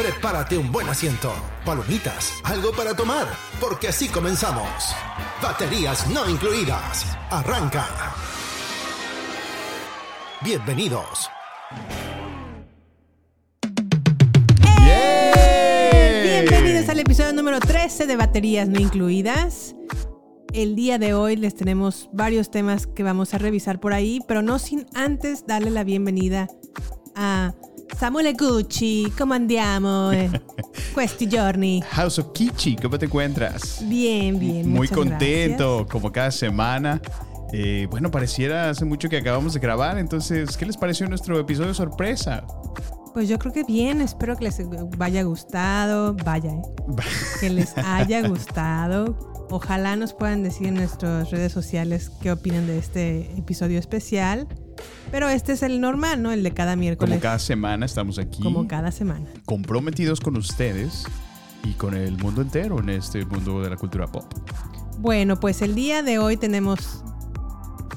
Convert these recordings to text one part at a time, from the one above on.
Prepárate un buen asiento, palomitas, algo para tomar, porque así comenzamos. Baterías no incluidas. Arranca. Bienvenidos. Bienvenidos al episodio número 13 de Baterías No Incluidas. El día de hoy les tenemos varios temas que vamos a revisar por ahí, pero no sin antes darle la bienvenida a Samuel Gucci. ¿Cómo andiamo? eh? Questi giorni. House of Kichi, ¿cómo te encuentras? Bien, bien. Muy contento, como cada semana. Eh, bueno, pareciera hace mucho que acabamos de grabar, entonces, ¿qué les pareció nuestro episodio sorpresa? Pues yo creo que bien, espero que les vaya gustado, vaya, eh, que les haya gustado. Ojalá nos puedan decir en nuestras redes sociales qué opinan de este episodio especial. Pero este es el normal, ¿no? El de cada miércoles. Como cada semana estamos aquí como cada semana. comprometidos con ustedes y con el mundo entero en este mundo de la cultura pop. Bueno, pues el día de hoy tenemos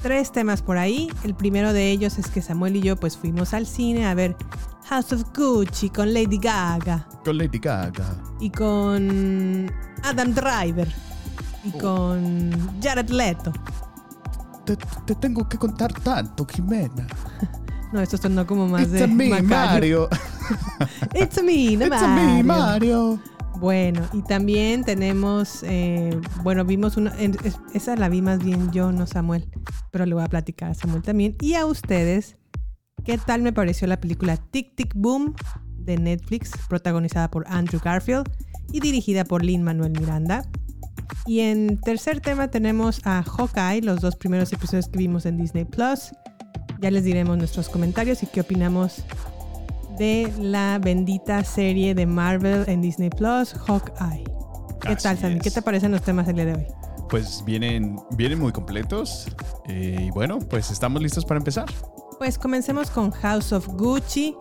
tres temas por ahí. El primero de ellos es que Samuel y yo pues fuimos al cine a ver House of Gucci con Lady Gaga Con Lady Gaga. y con Adam Driver y Oh. con Jared Leto. Te, te tengo que contar tanto, Jimena. No, esto sonó como más It's de a me, Macario. Mario. It's a me, no It's a me, Mario. Mario. Bueno, y también tenemos, eh, bueno, vimos una, esa la vi más bien yo, no Samuel, pero le voy a platicar a Samuel también. Y a ustedes, ¿qué tal me pareció la película Tic Tic Boom de Netflix, protagonizada por Andrew Garfield y dirigida por Lin Manuel Miranda? Y en tercer tema tenemos a Hawkeye, los dos primeros episodios que vimos en Disney Plus. Ya les diremos nuestros comentarios y qué opinamos de la bendita serie de Marvel en Disney Plus, Hawkeye. ¿Qué Así tal, Sammy? ¿Qué te parecen los temas del día de hoy? Pues vienen, vienen muy completos. eh, y bueno, pues estamos listos para empezar. Pues comencemos con House of Gucci.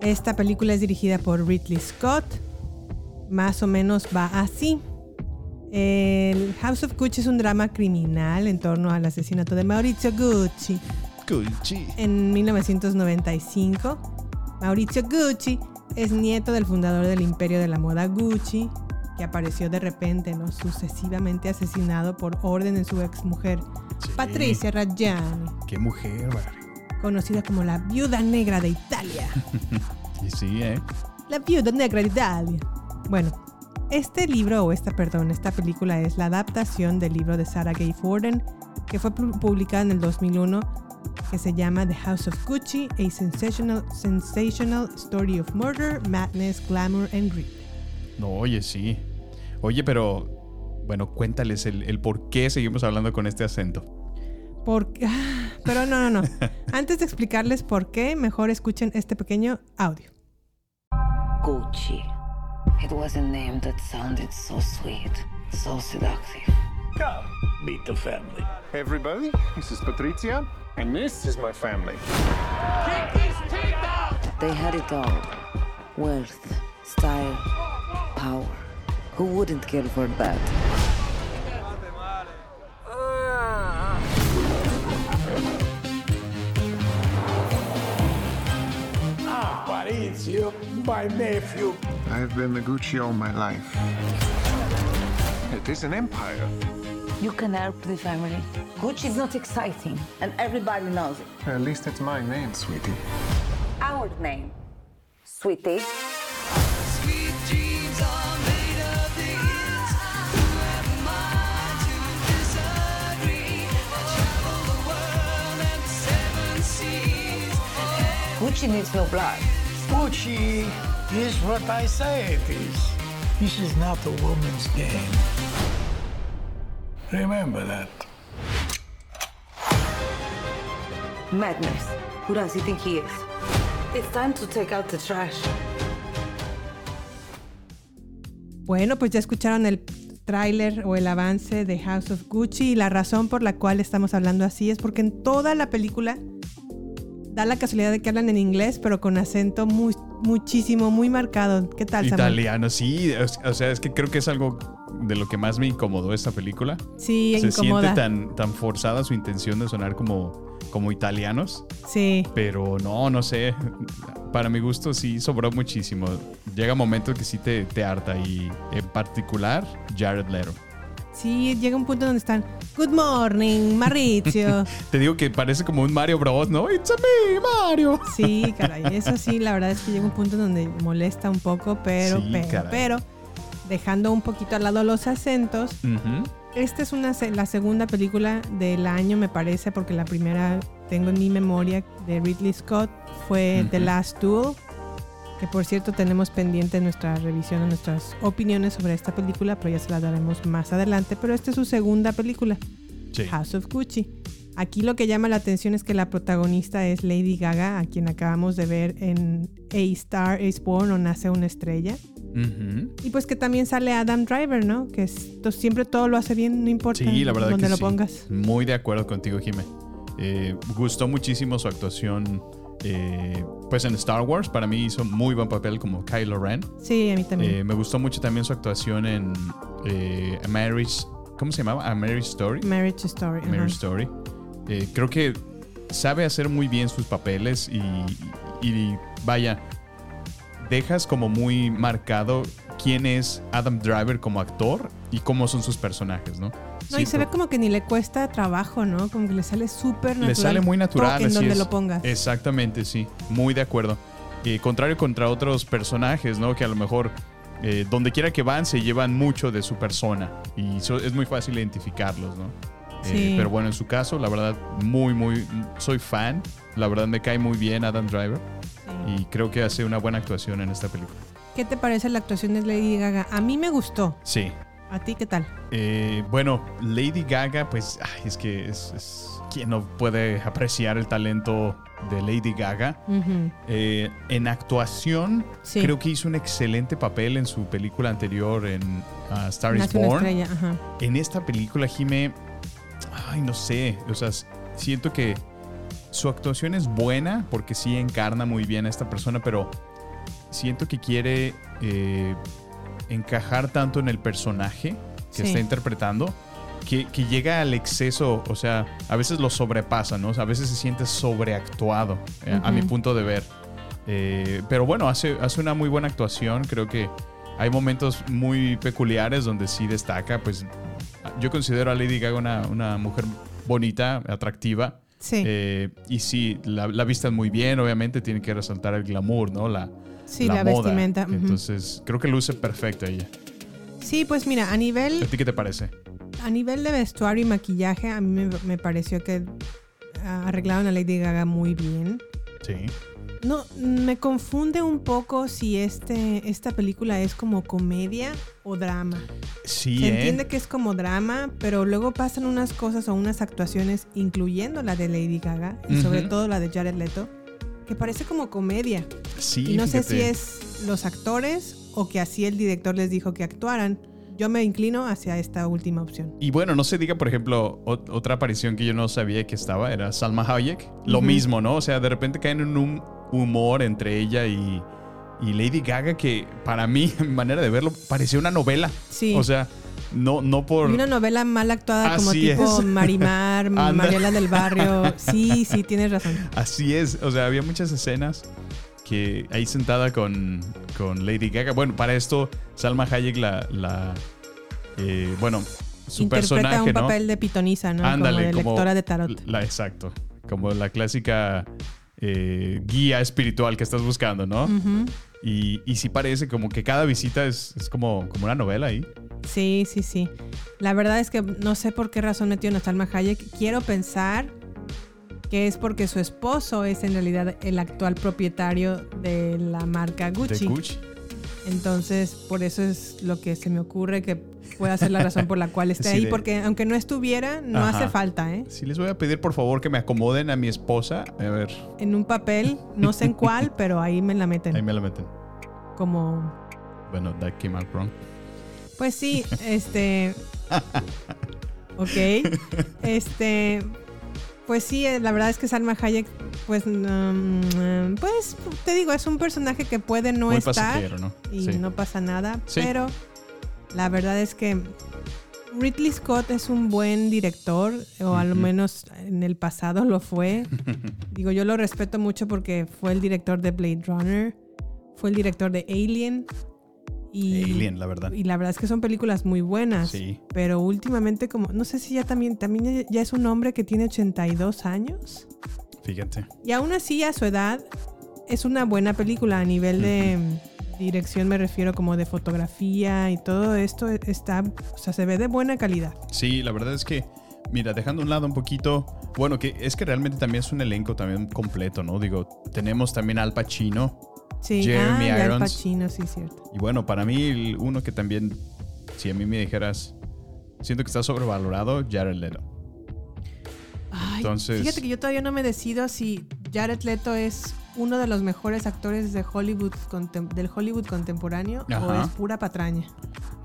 Esta película es dirigida por Ridley Scott. Más o menos va así. El House of Gucci es un drama criminal en torno al asesinato de Maurizio Gucci Gucci. en 1995. Maurizio Gucci es nieto del fundador del imperio de la moda Gucci, que apareció de repente, ¿no? sucesivamente asesinado por orden de su exmujer, Sí. Patricia Raggiani, Qué mujer, vale. conocida como la viuda negra de Italia. Y sí, ¿eh? La viuda negra de Italia. Bueno, este libro, o esta, perdón, esta película es la adaptación del libro de Sarah Gay Forden, que fue pu- publicada en el 2001, que se llama The House of Gucci, a sensational, sensational story of murder, madness, glamour and greed. No, oye, sí. Oye, pero bueno, cuéntales el, el por qué seguimos hablando con este acento. Porque, pero no, no, no. Antes de explicarles por qué, mejor escuchen este pequeño audio. Gucci. It was a name that sounded so sweet, so seductive. Come, meet the family. Hey everybody, this is Patrizia, and this is my family. They had it all wealth, style, power. Who wouldn't care for that? is you, my nephew. I've been the Gucci all my life. It is an empire. You can help the family. Gucci is not exciting, and everybody knows it. At least it's my name, sweetie. Our name, sweetie. Gucci needs no blood. Gucci is what I say it is. This is not a woman's game. Remember that. Madness. Who does he think he is? It's time to take out the trash. Bueno, pues ya escucharon el tráiler o el avance de House of Gucci y la razón por la cual estamos hablando así es porque en toda la película da la casualidad de que hablan en inglés, pero con acento muy, muchísimo, muy marcado. ¿Qué tal? Italiano, sí. O sea, es que creo que es algo de lo que más me incomodó esta película. Sí, Se incomoda. siente tan, tan forzada su intención de sonar como, como italianos. Sí. Pero no, no sé. Para mi gusto sí sobró muchísimo. Llega un momento que sí te, te harta y en particular Jared Leto. Sí, llega un punto donde están. Good morning, Mauricio. Te digo que parece como un Mario Bros, ¿no? It's a me, Mario. Sí, caray. Eso sí, la verdad es que llega un punto donde molesta un poco, pero, Sí, pero, caray. pero, dejando un poquito al lado los acentos, Ujú. esta es una, la segunda película del año, me parece, porque la primera tengo en mi memoria de Ridley Scott fue The. Last Duel, que por cierto tenemos pendiente nuestra revisión de nuestras opiniones sobre esta película, pero ya se la daremos más adelante. Pero esta es su segunda película. Sí. House of Gucci. Aquí lo que llama la atención es que la protagonista es Lady Gaga, a quien acabamos de ver en A Star is Born o Nace una estrella. Ujú. Y pues que también sale Adam Driver, ¿no? Que es- siempre todo lo hace bien, no importa Sí, la verdad donde que lo sí. pongas. Muy de acuerdo contigo, Jime. Eh, gustó muchísimo su actuación. Eh, pues en Star Wars, para mí hizo muy buen papel como Kylo Ren. Sí, a mí también. Eh, me gustó mucho también su actuación en eh, A Marriage. ¿Cómo se llamaba? A Marriage Story. Marriage Story. Marriage Story. Creo que sabe hacer muy bien sus papeles y, y vaya, dejas como muy marcado quién es Adam Driver como actor y cómo son sus personajes, ¿no? No, Sí, y se ve como que ni le cuesta trabajo, ¿no? Como que le sale súper natural. le sale muy natural. En así donde es. lo pongas. Exactamente, sí. Muy de acuerdo. Eh, contrario contra otros personajes, ¿no? Que a lo mejor eh, donde quiera que van se llevan mucho de su persona y so- es muy fácil identificarlos, ¿no? Eh, Sí. pero bueno, en su caso, la verdad, muy, muy, soy fan. La verdad me cae muy bien Adam Driver Sí. y creo que hace una buena actuación en esta película. ¿Qué te parece la actuación de Lady Gaga? A mí me gustó. Sí. ¿A ti qué tal? Eh, bueno, Lady Gaga, pues ay, es que es, es- ¿Quién no puede apreciar el talento de Lady Gaga? Eh, en actuación, Sí. creo que hizo un excelente papel en su película anterior en uh, Star is Nace Born. ajá. En esta película, Jime, ay, no sé, o sea, siento que su actuación es buena porque sí encarna muy bien a esta persona, pero siento que quiere eh, encajar tanto en el personaje que Sí. está interpretando que, que llega al exceso, o sea, a veces lo sobrepasa, ¿no? O sea, a veces se siente sobreactuado, eh, a mi punto de ver. Eh, pero bueno, hace, hace una muy buena actuación, creo que hay momentos muy peculiares donde sí destaca, pues yo considero a Lady Gaga una, una mujer bonita, atractiva. Sí. Eh, y sí, la, la vistan muy bien, obviamente tiene que resaltar el glamour, ¿no? La, Sí, la vestimenta, ujú. Entonces, creo que luce perfecta ella. Sí, pues mira, a nivel, ¿A ti qué te parece? a nivel de vestuario y maquillaje, a mí me, me pareció que ah, arreglaron a Lady Gaga muy bien. Sí. No, me confunde un poco si este, esta película es como comedia o drama. Sí, Se ¿eh? entiende que es como drama, pero luego pasan unas cosas o unas actuaciones, incluyendo la de Lady Gaga y sobre Ujú. todo la de Jared Leto, que parece como comedia. Sí, y no sé fíjate. si es los actores o que así el director les dijo que actuaran. Yo me inclino hacia esta última opción. Y bueno, no se diga, por ejemplo, ot- otra aparición que yo no sabía que estaba, era Salma Hayek. Lo Ujú. mismo, ¿no? O sea, de repente caen en un humor entre ella y, y Lady Gaga que para mí, en manera de verlo, parecía una novela. Sí. O sea, no, no por... Y una novela mal actuada como tipo es. Marimar, Anda. Mariela del Barrio. Sí, sí, tienes razón. Así es, o sea, había muchas escenas que ahí sentada con, con Lady Gaga. Bueno, para esto, Salma Hayek la... la eh, bueno, su Interpreta personaje, un ¿no? papel de pitonisa, ¿no? Ándale, como de lectora de tarot. La, exacto. Como la clásica eh, guía espiritual que estás buscando, ¿no? Y, y sí parece como que cada visita es, es como, como una novela ahí. Sí, sí, sí. La verdad es que no sé por qué razón metieron a Salma Hayek. Quiero pensar que es porque su esposo es en realidad el actual propietario de la marca Gucci. De Gucci. Entonces, por eso es lo que se me ocurre que pueda ser la razón por la cual esté Sí, ahí, de- porque aunque no estuviera, no Ajá. hace falta, ¿eh? Sí, les voy a pedir por favor que me acomoden a mi esposa. A ver, En un papel, no sé en cuál, pero ahí me la meten. ahí me la meten. Como, Bueno, that came out wrong. pues sí, este... Ok. Este... Pues sí, eh, la verdad es que Salma Hayek, pues, mm, pues, te digo, es un personaje que puede no Muy estar y Sí. no pasa nada, Sí. pero la verdad es que Ridley Scott es un buen director, o al menos en el pasado lo fue. Digo, yo lo respeto mucho porque fue el director de Blade Runner, fue el director de Alien. Y, Alien, la verdad. Y la verdad es que son películas muy buenas. Sí. Pero últimamente, como, no sé si ya también, también ya es un hombre que tiene 82 años. Fíjate. Y aún así, a su edad, es una buena película a nivel de dirección, me refiero como de fotografía y todo esto está, o sea, se ve de buena calidad. Sí, la verdad es que, mira, dejando a un lado un poquito, bueno, que es que realmente también es un elenco también completo, ¿no? Digo, tenemos también Al Pacino Sí, Jeremy ah, Al Irons. Pacino, sí, cierto. y bueno, para mí uno que también, si a mí me dijeras, siento que está sobrevalorado, Jared Leto. Ay, Entonces- fíjate que yo todavía no me decido si Jared Leto es uno de los mejores actores de Hollywood del Hollywood contemporáneo o es pura patraña.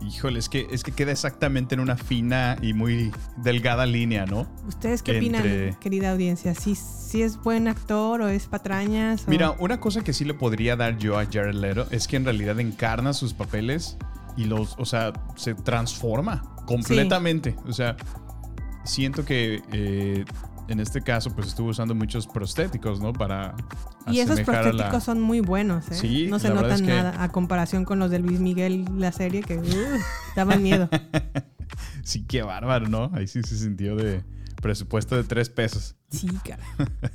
Híjole, es que, es que queda exactamente en una fina y muy delgada línea, ¿no? ¿Ustedes qué Entre- opinan, querida audiencia? ¿Si, si es buen actor o es patrañas? o- Mira, una cosa que sí le podría dar yo a Jared Leto es que en realidad encarna sus papeles y los, o sea, se transforma completamente. O sea, siento que eh, en este caso pues estuvo usando muchos prostéticos, ¿no? Para Y esos la- prostéticos son muy buenos, ¿eh? Sí, no se notan es que- nada a comparación con los de Luis Miguel, la serie, que uh, daban miedo. Sí, qué bárbaro, ¿no? Ahí sí se sintió de presupuesto de tres pesos. Sí, cara.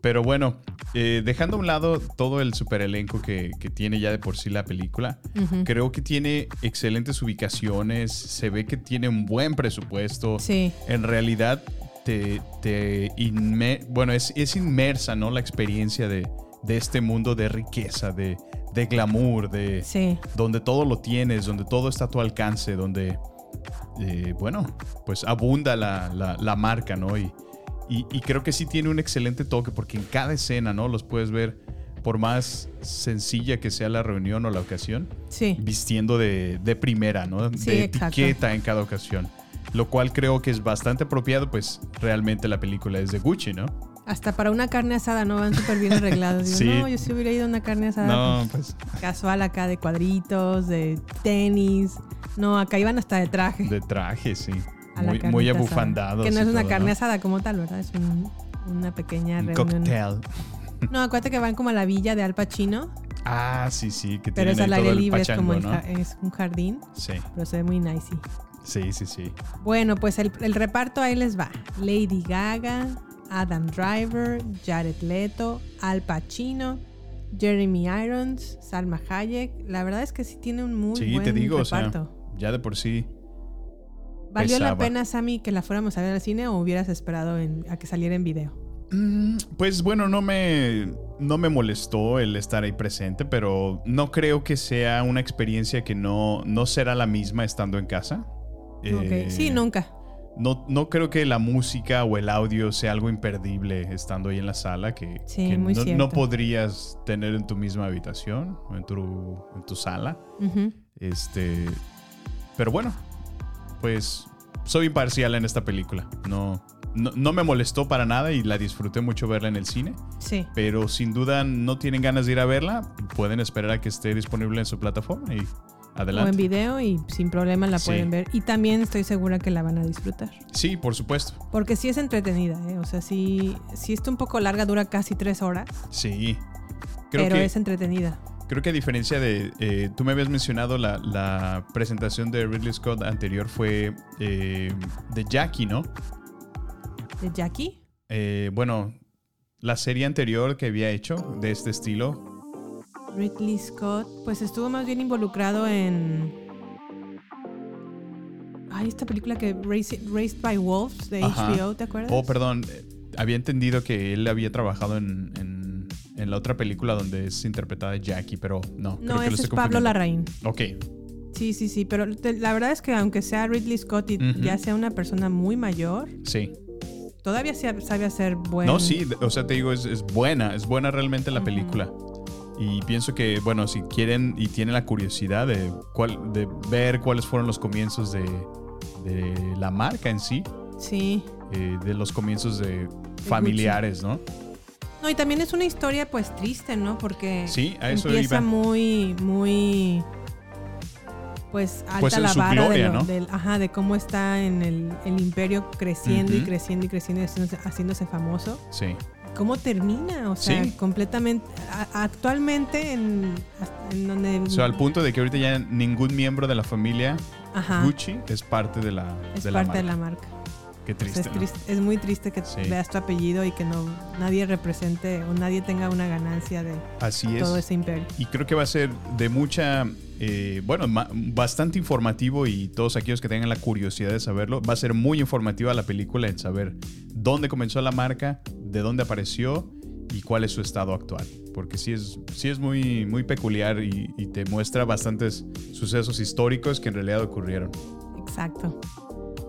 Pero bueno, eh, dejando a un lado todo el super elenco que, que tiene ya de por sí la película, creo que tiene excelentes ubicaciones, se ve que tiene un buen presupuesto. Sí. En realidad, te, te bueno, es, es inmersa, ¿no? La experiencia de, de este mundo de riqueza, de, de glamour, de Sí. donde todo lo tienes, donde todo está a tu alcance, donde, eh, bueno, pues abunda la, la- la marca, ¿no? Y, y, y creo que sí tiene un excelente toque porque en cada escena, ¿no? Los puedes ver, por más sencilla que sea la reunión o la ocasión, Sí. vistiendo de, de primera, ¿no? Sí, de exacto. etiqueta en cada ocasión. Lo cual creo que es bastante apropiado, pues realmente la película es de Gucci, ¿no? Hasta para una carne asada no van súper bien arreglados. Digo, Sí. No, yo sí hubiera ido a una carne asada No, pues, pues casual acá de cuadritos, de tenis. No, acá iban hasta de traje. de traje, sí. a Muy, muy abufandados. Que no es una todo, carne ¿no? asada como tal, ¿verdad? Es un- una pequeña Un reunión. cocktail. No, acuérdate que van como a la villa de Al Pacino, Ah, sí, sí, que pero tienen es al aire libre, es como es un jardín, Sí, pero se ve muy nice. Sí, sí, sí. Bueno, pues el, el reparto ahí les va. Lady Gaga, Adam Driver, Jared Leto, Al Pacino, Jeremy Irons, Salma Hayek. La verdad es que sí tiene un muy Sí, buen te digo, o sea, reparto. ya de por sí. ¿Valió la pena, Sammy, que la fuéramos a ver al cine o hubieras esperado en- a que saliera en video? Mm, Pues bueno, no me, no me molestó el estar ahí presente, pero no creo que sea una experiencia que no, no será la misma estando en casa. Eh. Sí, nunca. No, no creo que la música o el audio sea algo imperdible estando ahí en la sala que, Sí, que muy no, podrías tener en tu misma habitación o en tu, en tu sala. Este, pero bueno, pues soy imparcial en esta película. No, no, no me molestó para nada y la disfruté mucho verla en el cine. Sí. Pero sin duda no tienen ganas de ir a verla, pueden esperar a que esté disponible en su plataforma y O en adelante. video y sin problema la Sí. pueden ver. Y también estoy segura que la van a disfrutar. Sí, por supuesto. Porque sí es entretenida, ¿eh? O sea, sí, sí está un poco larga, dura casi tres horas. Sí. Creo pero que, es entretenida. creo que a diferencia de. eh, tú me habías mencionado la, la presentación de Ridley Scott anterior fue eh, de Jackie, ¿no? ¿De Jackie? Eh, bueno, la serie anterior que había hecho de este estilo. Ridley Scott, pues estuvo más bien involucrado en. Ay, esta película que Raised, by Wolves de Ajá. HBO, ¿te acuerdas? Oh, perdón. eh, había entendido que él había trabajado en, en- en la otra película donde es interpretada Jackie, pero no. No, creo que lo ese estoy es Pablo. Larraín. Ok, Sí, sí, sí, pero te- la verdad es que aunque sea Ridley Scott y ya sea una persona muy mayor, sí. todavía se- sabe hacer buen... No, sí, o sea, te digo, es, es buena, es buena realmente la película. Y pienso que, bueno, si quieren y tienen la curiosidad de, cuál, de ver cuáles fueron los comienzos de, de la marca en sí, Sí. eh, de los comienzos de familiares, ¿no? No, y también es una historia pues triste, ¿no? Porque Sí, a eso empieza iba. muy, muy pues alta Pues la vara gloria, de, lo- ¿no? del- ajá, de cómo está en el, el imperio creciendo y creciendo y creciendo y haciéndose, haciéndose famoso. Sí. ¿Cómo termina? O sea, Sí. completamente. a- actualmente en, en donde. O sea, al punto de que ahorita ya ningún miembro de la familia Ajá. Gucci es parte de la, es de parte la de la marca. Qué triste, es, ¿no? triste- es muy triste que Sí. veas tu apellido y que no nadie represente o nadie tenga una ganancia de Así es. todo ese imperio. Y creo que va a ser de mucha, eh, bueno, bastante informativo y todos aquellos que tengan la curiosidad de saberlo, va a ser muy informativa la película en saber dónde comenzó la marca, de dónde apareció y cuál es su estado actual. Porque sí es, sí es muy, muy peculiar y, y te muestra bastantes sucesos históricos que en realidad ocurrieron. Exacto.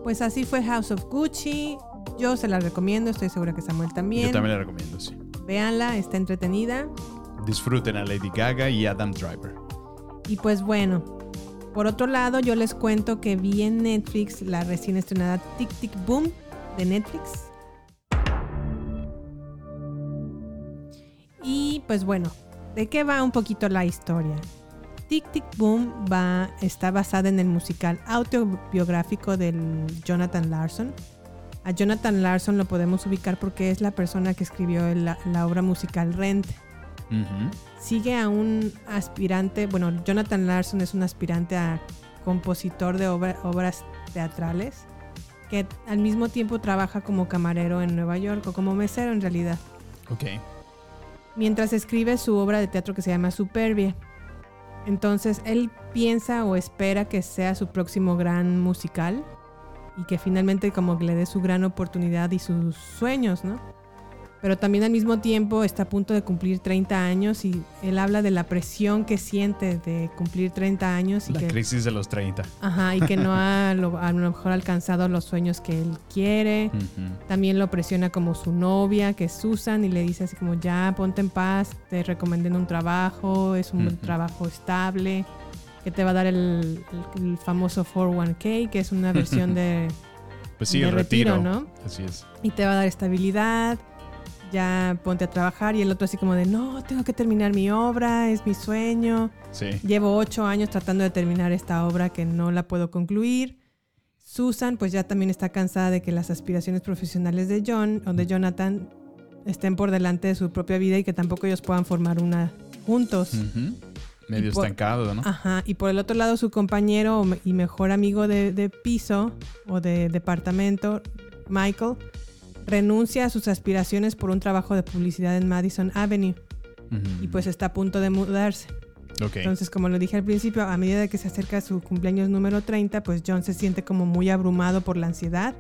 Pues así fue House of Gucci. Yo se la recomiendo, estoy segura que Samuel también. Yo también la recomiendo, sí. Véanla, está entretenida. Disfruten a Lady Gaga y Adam Driver. Y pues bueno, por otro lado, yo les cuento que vi en Netflix la recién estrenada Tic Tic Boom de Netflix. Pues bueno, ¿de qué va un poquito la historia? Tic Tic Boom va, está basada en el musical autobiográfico del Jonathan Larson. A Jonathan Larson lo podemos ubicar porque es la persona que escribió la, la obra musical Rent. Sigue a un aspirante, bueno, Jonathan Larson es un aspirante a compositor de obra- obras teatrales que al mismo tiempo trabaja como camarero en Nueva York o como mesero en realidad Ok. Mientras escribe su obra de teatro que se llama Superbia. Entonces él piensa o espera que sea su próximo gran musical y que finalmente como le dé su gran oportunidad y sus sueños, ¿no? Pero también al mismo tiempo está a punto de cumplir 30 años y él habla de la presión que siente de cumplir 30 años y La que crisis de los 30. Ajá, y que no ha lo- a lo mejor alcanzado los sueños que él quiere. Ujú. También lo presiona como su novia, que es Susan, y le dice así como, ya, ponte en paz, te recomendé un trabajo, es un Ujú. trabajo estable, que te va a dar el, el- el famoso 401k, que es una versión de... Pues sí, de el retiro. retiro, ¿no? Así es. y te va a dar estabilidad, ya ponte a trabajar, y el otro así como de, no, tengo que terminar mi obra, es mi sueño. Sí. Llevo ocho años tratando de terminar esta obra que no la puedo concluir. Susan, pues ya también está cansada de que las aspiraciones profesionales de John o de Jonathan estén por delante de su propia vida y que tampoco ellos puedan formar una juntos. Medio por- estancado, ¿no? Ajá, y por el otro lado su compañero y mejor amigo de, de piso o de departamento, Michael, renuncia a sus aspiraciones por un trabajo de publicidad en Madison Avenue y pues está a punto de mudarse. Entonces, como lo dije al principio, a medida de que se acerca su cumpleaños número 30, pues John se siente como muy abrumado por la ansiedad,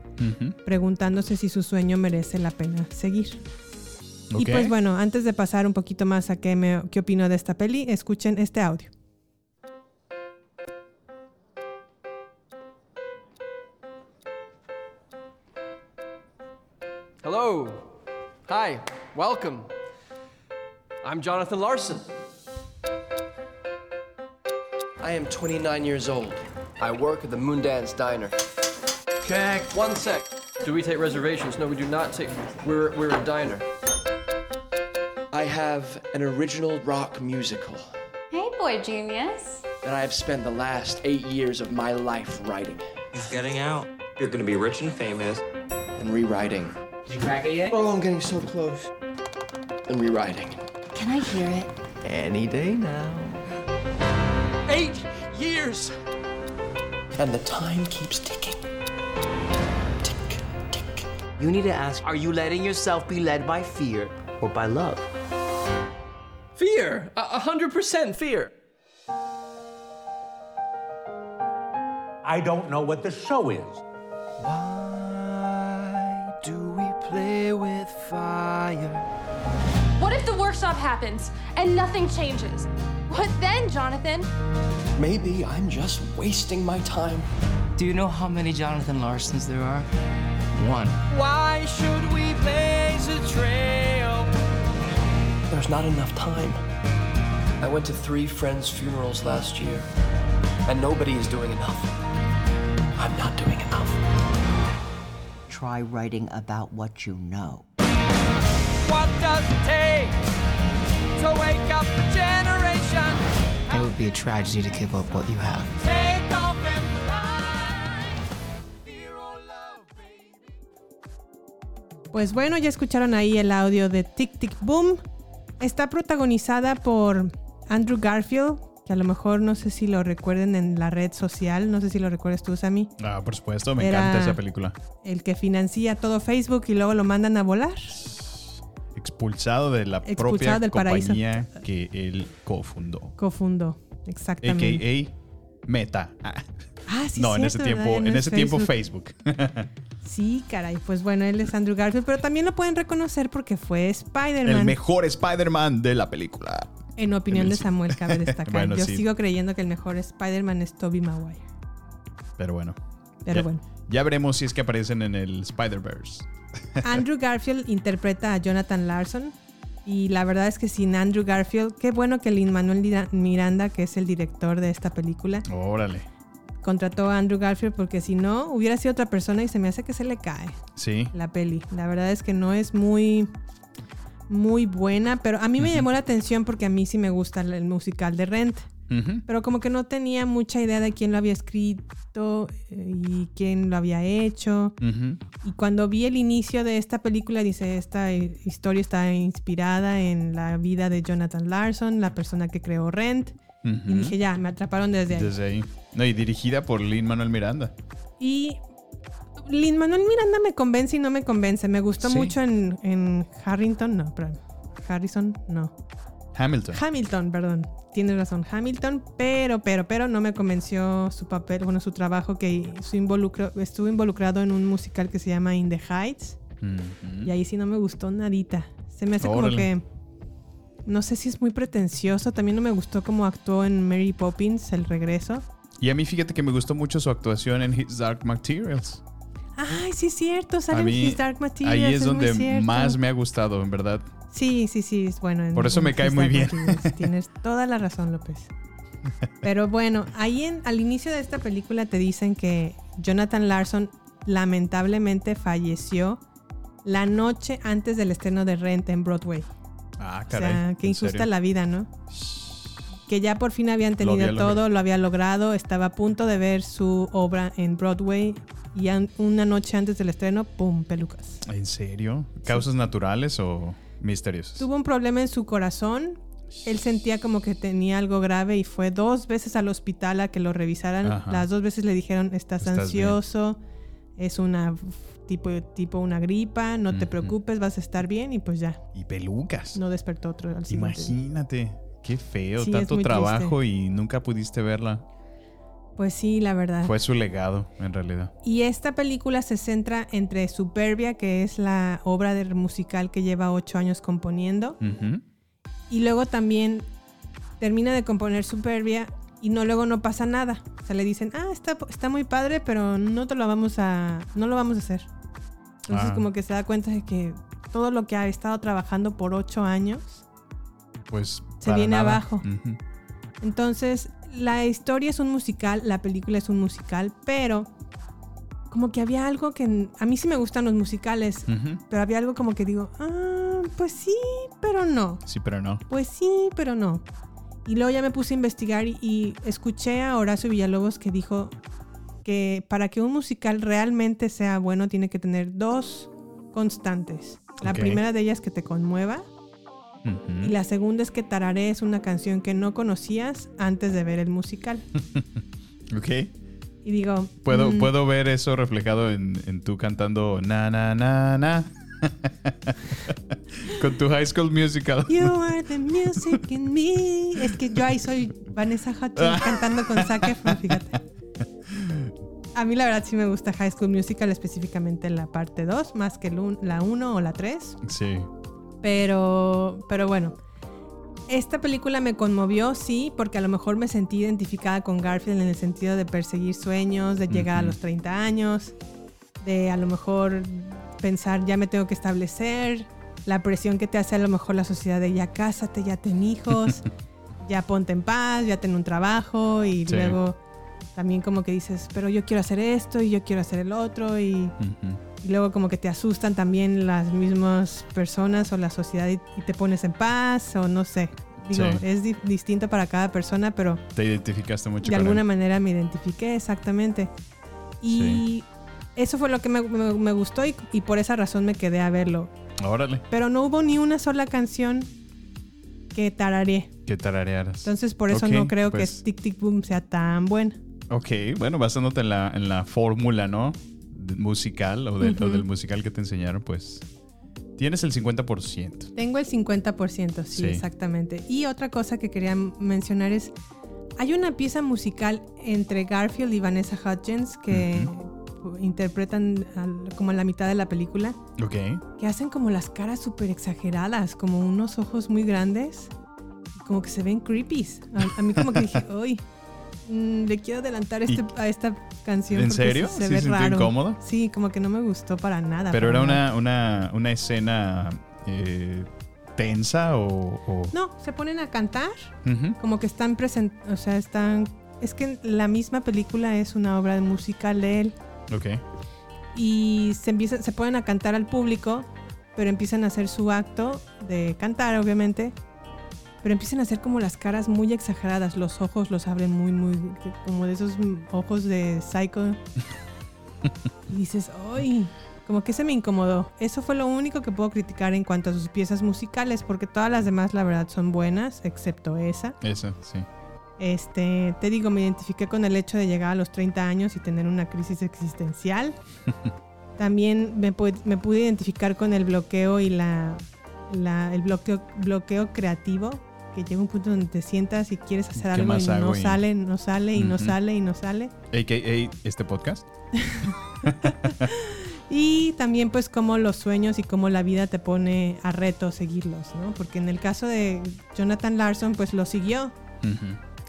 preguntándose si su sueño merece la pena seguir. Y pues bueno, antes de pasar un poquito más a qué, me, qué opino de esta peli, escuchen este audio. Hello. Hi. Welcome. I'm Jonathan Larson. I am 29 years old. I work at the Moondance Diner. Check. One sec. Do we take reservations? No, we do not take. We're, we're a diner. I have an original rock musical Hey, boy genius. that I have spent the last eight years of my life writing He's getting out. You're gonna be rich and famous. and rewriting. Did you crack it yet? Oh, I'm getting so close. And rewriting. Can I hear it? Any day now. Eight years! And the time keeps ticking. Tick, tick. You need to ask Are you letting yourself be led by fear or by love? Fear! A a hundred percent fear! I don't know what the show is. Play with fire. What if the workshop happens and nothing changes? What then, Jonathan? Maybe I'm just wasting my time. Do you know how many Jonathan Larsons there are? One. Why should we blaze a trail? There's not enough time. I went to three friends' funerals last year, and nobody is doing enough. Try writing about what you know. What does it take to wake up a generation? It would be a tragedy to give up what you have. Take off and Pues bueno, ya escucharon ahí el audio de Tic Tic Boom. Está protagonizada por Andrew Garfield, que a lo mejor no sé si lo recuerden en la red social, no sé si lo recuerdas tú, Sammy. Ah, por supuesto, me Era encanta esa película. El que financia todo Facebook y luego lo mandan a volar. Expulsado de la Expulsado propia del paraíso. compañía que él cofundó. Cofundó, exactamente. AKA Meta. Ah. Ah, sí, no, en ese cierto, tiempo, en No es ese tiempo Facebook. Sí, caray. Pues bueno, él es Andrew Garfield, pero también lo pueden reconocer porque fue Spider-Man. El mejor Spider-Man de la película. En opinión En de el- Samuel, cabe destacar. Bueno, Yo sí. sigo creyendo que el mejor Spider-Man es Tobey Maguire. Pero bueno. Pero ya, bueno. Ya veremos si es que aparecen en el Spider-Verse. Andrew Garfield interpreta a Jonathan Larson. Y la verdad es que sin Andrew Garfield, qué bueno que Lin Manuel Miranda, que es el director de esta película, Órale. contrató a Andrew Garfield porque si no, hubiera sido otra persona y se me hace que se le cae Sí. la peli. La verdad es que no es muy, muy buena, pero a mí me llamó la atención porque a mí sí me gusta el, musical de Rent. Pero como que no tenía mucha idea de quién lo había escrito eh, y quién lo había hecho. Y cuando vi el inicio de esta película, dice, esta eh, historia está inspirada en la vida de Jonathan Larson, la persona que creó Rent. Y dije, ya, me atraparon desde ahí. Desde ahí. No, y dirigida por Lin Manuel Miranda. Y Lin Manuel Miranda me convence y no me convence. Me gustó Sí. mucho en, en Harrington, no, perdón. Harrison, no. Hamilton. Hamilton, perdón. Tienes razón, Hamilton, pero, pero, pero no me convenció su papel, bueno, su trabajo que su involucro, estuvo involucrado en un musical que se llama In the Heights. Y ahí sí no me gustó nadita. Se me hace como que. No sé si es muy pretencioso. También no me gustó cómo actuó en Mary Poppins, El Regreso. Y a mí fíjate que me gustó mucho su actuación en His Dark Materials. Ay, sí, es cierto. A Sale en mí His Dark Materials. ahí es donde más me ha gustado, en verdad. Sí, sí, sí, es bueno. en- Por eso en me cae muy bien. Materials. Tienes toda la razón, López. Pero bueno, ahí en, al inicio de esta película te dicen que Jonathan Larson lamentablemente falleció la noche antes del estreno de Rent en Broadway. Ah, O caray. sea, qué ¿en injusta serio? la vida, ¿no? Que ya por fin habían tenido había logrado. todo, lo había logrado, estaba a punto de ver su obra en Broadway y una noche antes del estreno, ¡pum! Pelucas. ¿En serio? ¿Causas naturales o misteriosas? Tuvo un problema en su corazón. Él sentía como que tenía algo grave y fue dos veces al hospital a que lo revisaran. Ajá. Las dos veces le dijeron, estás, Estás bien". ansioso, es una tipo, tipo una gripa, no te preocupes, vas a estar bien y pues ya, Y pelucas. no despertó otro al. Imagínate. Qué feo. Sí, Tanto trabajo y nunca pudiste verla. Pues sí, la verdad. Fue su legado, en realidad. Y esta película se centra entre Superbia, que es la obra de musical que lleva ocho años componiendo, y luego también termina de componer Superbia y no luego no pasa nada. O sea, le dicen, ah, está, está muy padre, pero no te lo vamos a, no lo vamos a hacer. Entonces Ah. como que se da cuenta de que todo lo que ha estado trabajando por ocho años Pues. Se viene nada. abajo. Entonces, la historia es un musical, la película es un musical, pero como que había algo que a mí sí me gustan los musicales, Ujú. pero había algo como que digo, ah, pues sí, pero no. Sí, pero no. Pues sí, pero no. Y luego ya me puse a investigar y, y escuché a Horacio Villalobos que dijo que para que un musical realmente sea bueno tiene que tener dos constantes. La primera de ellas que te conmueva Y la segunda es que tararees una canción que no conocías antes de ver el musical. Ok. Y digo, Puedo, mm, puedo ver eso reflejado en, en tú cantando na na na na. Con tu high school musical. You are the music in me. Es que yo ahí soy Vanessa Hudgens cantando con Zac Efron, fíjate. A mí la verdad sí me gusta High School Musical, específicamente la parte 2, más que la 1 o la 3. Sí. Pero, pero bueno, esta película me conmovió, sí, porque a lo mejor me sentí identificada con Garfield en el sentido de perseguir sueños, de llegar a los 30 años, de a lo mejor pensar ya me tengo que establecer, la presión que te hace a lo mejor la sociedad de ya cásate, ya ten hijos, ya ponte en paz, ya ten un trabajo y Sí. luego también como que dices, pero yo quiero hacer esto y yo quiero hacer el otro y... Y luego como que te asustan también las mismas personas o la sociedad y, y te pones en paz o no sé. Digo, Sí. es di- distinto para cada persona, pero Te identificaste mucho de con alguna él. manera me identifiqué exactamente. Y eso fue lo que me, me- me gustó y, y por esa razón me quedé a verlo. Órale, Pero no hubo ni una sola canción que tararé. que tararearas. Entonces por eso no creo pues, que Tic Tic Boom sea tan buena. Ok, bueno, basándote en la, en la fórmula, ¿no? De- musical o, del- o Ujú. del musical que te enseñaron, pues tienes el 50%. Tengo el 50%, sí, Sí. exactamente. Y otra cosa que quería mencionar es, hay una pieza musical entre Garfield y Vanessa Hudgens que interpretan al- como en la mitad de la película, Ok. que hacen como las caras súper exageradas, como unos ojos muy grandes, como que se ven creepies. A, a mí como que dije, uy, mm, le quiero adelantar este, a esta canción. ¿En serio? Se, se ¿Sí ve incómodo? Sí, como que no me gustó para nada. Pero para era una, una, una escena eh, tensa o... o- No, se ponen a cantar. Como que están presentes, o sea, están... Es que la misma película es una obra musical de él Ok. y se, se ponen a cantar al público, pero empiezan a hacer su acto de cantar, obviamente, pero empiezan a hacer como las caras muy exageradas, los ojos los abren muy, muy, como de esos ojos de Psycho. y dices, ¡ay! Como que se me incomodó. Eso fue lo único que puedo criticar en cuanto a sus piezas musicales, porque todas las demás, la verdad, son buenas, excepto esa. Eso, sí. Este, te digo, me identifiqué con el hecho de llegar a los 30 años y tener una crisis existencial. También me pude identificar con el bloqueo y la, la- el bloqueo, bloqueo creativo, que llega un punto donde te sientas y quieres hacer ¿Qué algo y no? Y- sale, no sale y no sale y no sale. AKA este podcast. Y también pues cómo los sueños y cómo la vida te pone a reto seguirlos, ¿no? Porque en el caso de Jonathan Larson pues lo siguió. Ujú.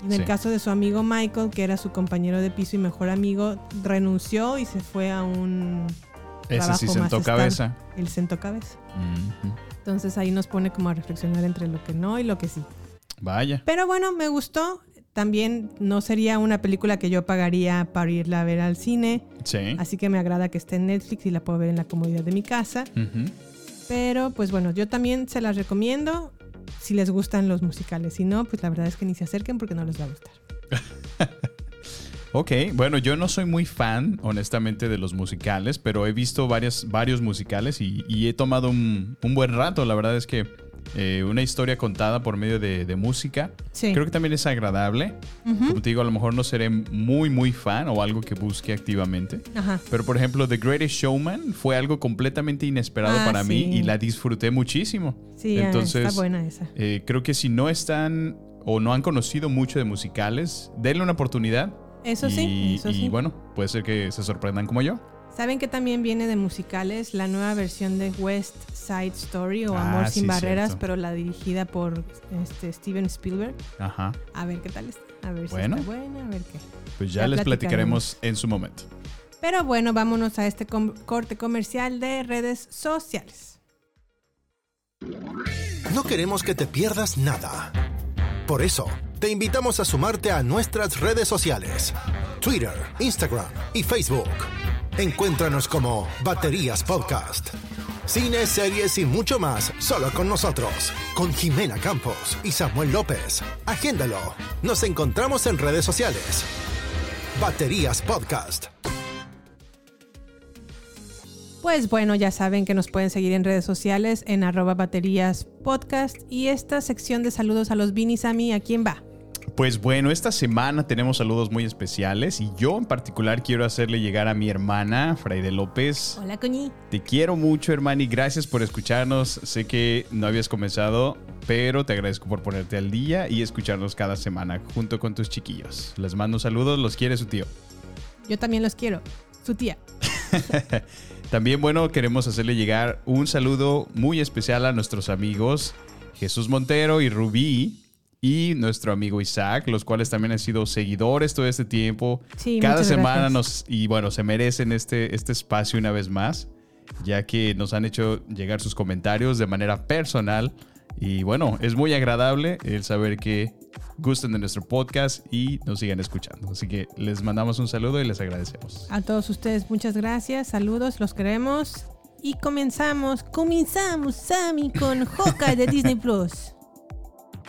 En el Sí. caso de su amigo Michael, que era su compañero de piso y mejor amigo, renunció y se fue a un Ese sí sentó cabeza. Él sentó cabeza. Ujú. Entonces ahí nos pone como a reflexionar entre lo que no y lo que sí. Vaya. Pero bueno, me gustó. También no sería una película que yo pagaría para irla a ver al cine. Sí. Así que me agrada que esté en Netflix y la puedo ver en la comodidad de mi casa. Pero pues bueno, yo también se las recomiendo si les gustan los musicales. Si no, pues la verdad es que ni se acerquen porque no les va a gustar. Ok, bueno, yo no soy muy fan, honestamente, de los musicales, pero he visto varias, varios musicales y, y he tomado un, un buen rato. La verdad es que eh, una historia contada por medio de, de música, Sí. creo que también es agradable. Como te digo, a lo mejor no seré muy, muy fan o algo que busque activamente. Ajá. Pero por ejemplo, The Greatest Showman fue algo completamente inesperado Ah, para mí y la disfruté muchísimo. Sí, ah, Entonces, está buena esa. eh, creo que si no están o no han conocido mucho de musicales, denle una oportunidad. Eso y, sí, eso y sí. bueno, puede ser que se sorprendan como yo. ¿Saben que también viene de musicales? La nueva versión de West Side Story o Ah, Amor sin sí, barreras, cierto. pero la dirigida por este, Steven Spielberg. Ajá. A ver qué tal está. A ver Bueno. si está buena, a ver qué. Pues ya, Ya les platicaremos. platicaremos en su momento. Pero bueno, vámonos a este com- corte comercial de redes sociales. No queremos que te pierdas nada. Por eso, te invitamos a sumarte a nuestras redes sociales. Twitter, Instagram y Facebook. Encuéntranos como Baterías Podcast. Cine, series y mucho más solo con nosotros. Con Jimena Campos y Samuel López. Agéndalo. Nos encontramos en redes sociales. Baterías Podcast. Pues bueno, ya saben que nos pueden seguir en redes sociales en arroba baterías podcast y esta sección de saludos a los Vinis a mí, ¿a quién va? Pues bueno, esta semana tenemos saludos muy especiales y yo en particular quiero hacerle llegar a mi hermana, Fraide López. Hola, Coñi. Te quiero mucho, hermana, y gracias por escucharnos. Sé que no habías comenzado, pero te agradezco por ponerte al día y escucharnos cada semana junto con tus chiquillos. Les mando saludos, los quiere su tío. Yo también los quiero. Su tía. También, bueno, queremos hacerle llegar un saludo muy especial a nuestros amigos Jesús Montero y Rubí y nuestro amigo Isaac, los cuales también han sido seguidores todo este tiempo. Sí, Cada semana gracias. nos, y bueno, se merecen este, este espacio una vez más, ya que nos han hecho llegar sus comentarios de manera personal. Y bueno, es muy agradable el saber que gusten de nuestro podcast y nos sigan escuchando. Así que les mandamos un saludo y les agradecemos. A todos ustedes, muchas gracias. Saludos, los queremos. Y comenzamos, comenzamos, Sammy, con Hawkeye de Disney Plus.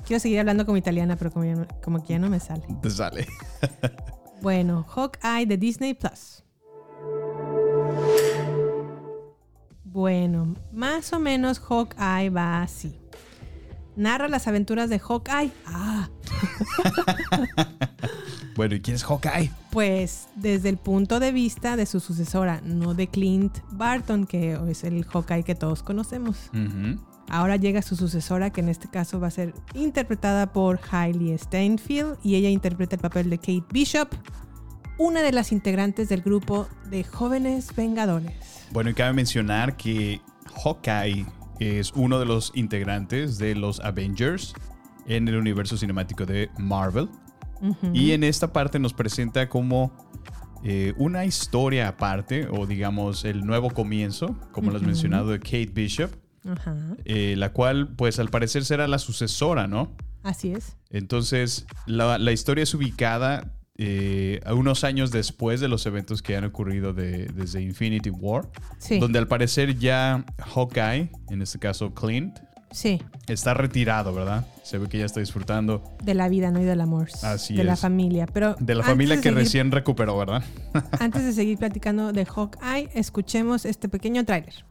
Quiero seguir hablando como italiana, pero como, ya como que ya no me sale. Te sale. Bueno, Hawkeye de Disney Plus. Bueno, más o menos Hawkeye va así. Narra las aventuras de Hawkeye. Ah, Bueno, ¿y quién es Hawkeye? pues desde el punto de vista de su sucesora, no de Clint Barton, que es el Hawkeye que todos conocemos. Ujú. Ahora llega su sucesora, que en este caso va a ser interpretada por Hailey Steinfeld, y ella interpreta el papel de Kate Bishop, una de las integrantes del grupo de jóvenes vengadores. Bueno, y cabe mencionar que Hawkeye es uno de los integrantes de los Avengers en el universo cinemático de Marvel. Y en esta parte nos presenta como eh, una historia aparte, o digamos el nuevo comienzo, como lo has mencionado, de Kate Bishop, Ajá, eh, la cual pues al parecer será la sucesora, ¿no? así es. Entonces, la, la historia es ubicada eh, a unos años después de los eventos que han ocurrido de- desde Infinity War, Sí. donde al parecer ya Hawkeye, en este caso Clint, Sí, está retirado, ¿verdad? Se ve que ya está disfrutando de la vida, no y del amor. Así de la es. familia. Pero de la familia de que seguir- recién recuperó, ¿verdad? Antes de seguir platicando de Hawkeye, escuchemos este pequeño tráiler.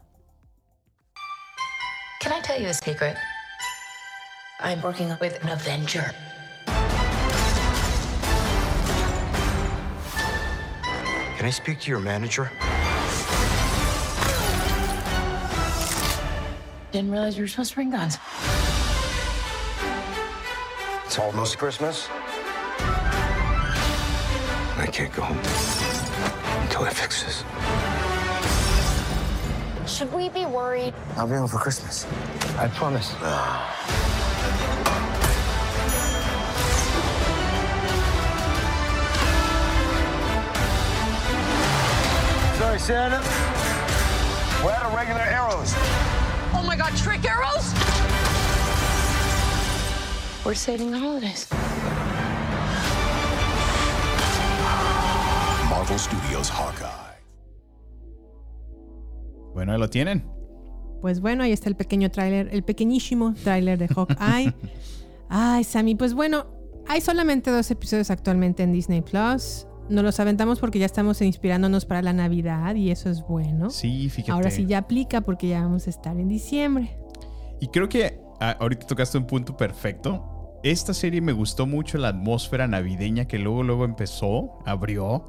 Can I tell you a secret? I'm working with an Avenger. Can I speak to your manager? Didn't realize you were supposed to bring guns. It's almost Christmas. I can't go home until I fix this. Should we be worried? I'll be home for Christmas. I promise. Sorry, Santa. We're out of regular arrows. Oh my god, trick arrows? We're saving the holidays. Marvel Studios Hawkeye. Bueno, ahí lo tienen. Pues bueno, ahí está el pequeño tráiler, el pequeñísimo tráiler de Hawkeye. Ay, Sammy, pues bueno, hay solamente dos episodios actualmente en Disney Plus. Nos los aventamos porque ya estamos inspirándonos para la Navidad y eso es bueno. Sí, fíjate. Ahora sí ya aplica porque ya vamos a estar en diciembre. Y creo que ah, ahorita tocaste un punto perfecto. Esta serie me gustó mucho la atmósfera navideña que luego, luego empezó, abrió.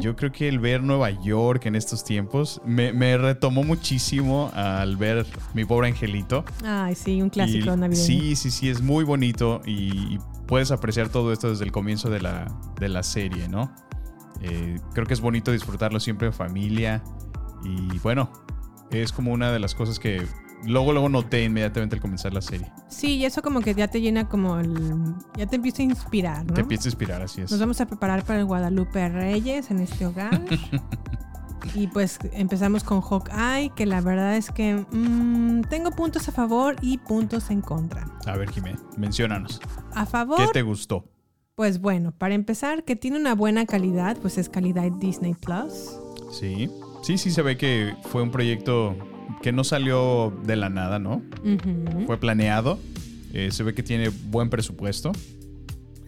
Yo creo que el ver Nueva York en estos tiempos me, me retomó muchísimo al ver mi pobre angelito. Ay, sí, un clásico Y- navideño. Sí, sí, sí, es muy bonito y, y puedes apreciar todo esto desde el comienzo de la, de la serie, ¿no? Eh, creo que es bonito disfrutarlo siempre en familia y bueno, es como una de las cosas que luego, luego noté inmediatamente al comenzar la serie. Sí, y eso como que ya te llena como el... Ya te empieza a inspirar, ¿no? Te empieza a inspirar, así es. Nos vamos a preparar para el Guadalupe Reyes en este hogar. y pues empezamos con Hawkeye, que la verdad es que mm, tengo puntos a favor y puntos en contra. A ver, Jimé, menciónanos. A favor, ¿Qué te gustó? pues bueno, para empezar, que tiene una buena calidad, pues es calidad Disney Plus. Sí, sí, sí se ve que fue un proyecto que no salió de la nada, ¿no? Fue planeado. Eh, se ve que tiene buen presupuesto.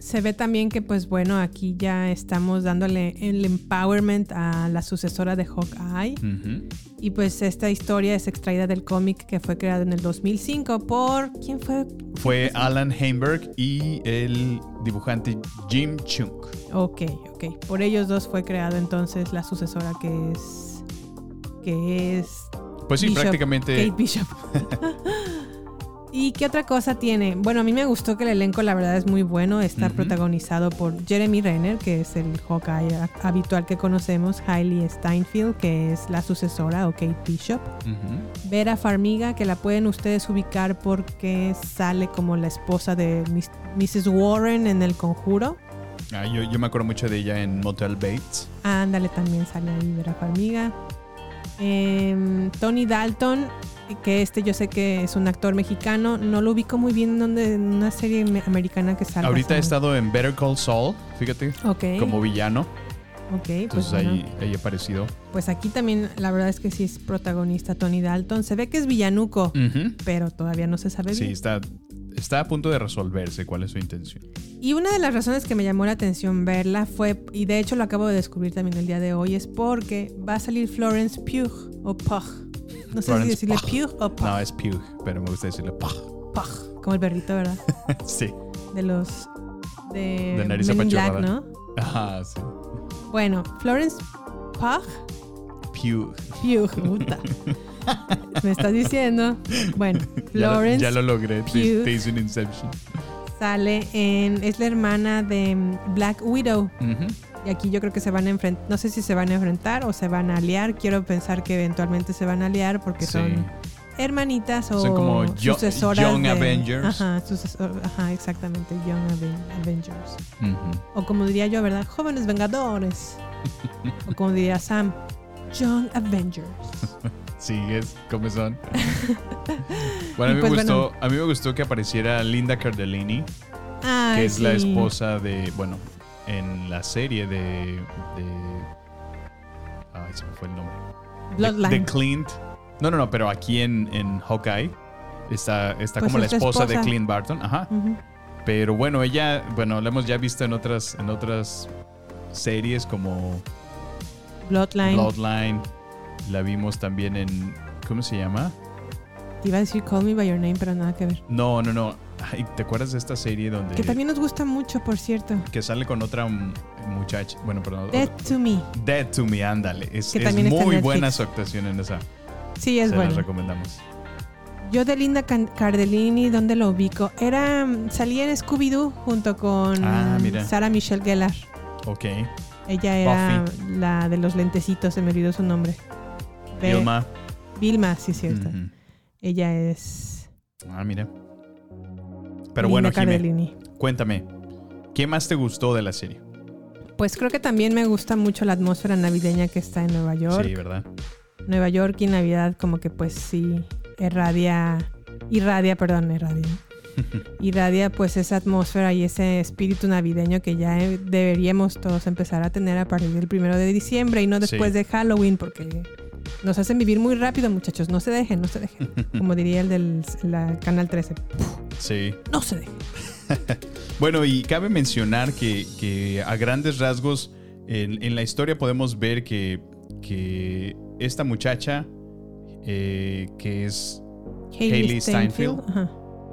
Se ve también que pues bueno, aquí ya estamos dándole el empowerment a la sucesora de Hawkeye. Y pues esta historia es extraída del cómic que fue creado en el 2005 por... ¿Quién fue? Fue Alan Heinberg y el dibujante Jim Chung. Ok, ok. Por ellos dos fue creado entonces la sucesora que es... Que es... Pues sí, prácticamente- Kate Bishop. ¿Y qué otra cosa tiene? Bueno, a mí me gustó que el elenco, la verdad, es muy bueno. Está Ujú. protagonizado por Jeremy Renner, que es el Hawkeye habitual que conocemos, Hailey Steinfeld, que es la sucesora, o Kate Bishop. Ujú. Vera Farmiga, que la pueden ustedes ubicar porque sale como la esposa de Miss- Mrs. Warren en El Conjuro. Ah, yo, yo me acuerdo mucho de ella en Motel Bates. Ándale, también sale ahí Vera Farmiga. Em, Tony Dalton, que este yo sé que es un actor mexicano, no lo ubico muy bien en, donde, en una serie me- americana que sale. Ahorita he estado en Better Call Saul, fíjate, Ok. como villano. Ok, pues Entonces bueno. ahí, ahí he aparecido. Pues aquí también la verdad es que sí es protagonista Tony Dalton. Se ve que es villanuco, pero todavía no se sabe Sí, bien. está, está a punto de resolverse cuál es su intención. Y una de las razones que me llamó la atención verla fue, y de hecho lo acabo de descubrir también el día de hoy, es porque va a salir Florence Pugh o Pugh. No sé Florence si decirle Pugh. Pugh o Pugh. No, es Pugh, pero me gusta decirle Pugh. Pugh, como el perrito, ¿verdad? sí, De los de, de nariz Black. ¿no? Ajá, sí. Bueno, Florence Pugh, Pugh. Pugh, puta. me estás diciendo. Bueno, Ya lo, Florence ya lo logré, Pugh te hice un Inception. sale en es la hermana de mm, Black Widow. Y aquí yo creo que se van a enfrentar, no sé si se van a enfrentar o se van a aliar. Quiero pensar que eventualmente se van a aliar porque Sí. son hermanitas o Son como yo- sucesoras Young de- Avengers. Ajá, sucesor- ajá, exactamente, Young Aven- Avengers. O como diría yo, ¿verdad? Jóvenes Vengadores. o como diría Sam, Young Avengers. Sí, es como son. bueno, a mí, pues, me gustó, bueno. a mí me gustó que apareciera Linda Cardellini, que es la esposa de, bueno, en la serie de, de ay, se me fue el nombre. Bloodline. De, Clint. No, no, no, pero aquí en, en Hawkeye está, está Pues como la es la esposa, de. Clint Barton. Ajá. Pero bueno, ella, bueno, la hemos ya visto en otras, en otras series como Bloodline. Bloodline. La vimos también en, ¿cómo se llama? Te iba a decir Call Me By Your Name, pero nada que ver. No, no, no. Ay, ¿Te acuerdas de esta serie donde Que también nos gusta mucho, por cierto. que sale con otra muchacha? Bueno, perdón. Dead to Me. Dead to Me, ándale. Es, Que es muy buena su actuación en esa. Sí, es Se bueno. las recomendamos. Yo de Linda Cardellini, ¿dónde lo ubico? Era salía en Scooby-Doo junto con Ah. Sarah Michelle Gellar. Ok. Ella era Buffy. la de los lentecitos, se me olvidó su nombre. Ve- Vilma. Vilma, sí, es cierto. Ella es Ah, mira. Pero Linda bueno, Jimé, cuéntame. ¿Qué más te gustó de la serie? Pues creo que también me gusta mucho la atmósfera navideña que está en Nueva York. Sí, ¿verdad? Nueva York y Navidad como que pues sí irradia, irradia, perdón, irradia. irradia pues esa atmósfera y ese espíritu navideño que ya eh, deberíamos todos empezar a tener a partir del primero de diciembre y no después Sí. de Halloween porque nos hacen vivir muy rápido muchachos, no se dejen, no se dejen. Como diría el del la Canal 13, Sí. no se dejen. Bueno, y cabe mencionar que, que a grandes rasgos en, en la historia podemos ver que, que esta muchacha, eh, que es Hailey Steinfeld,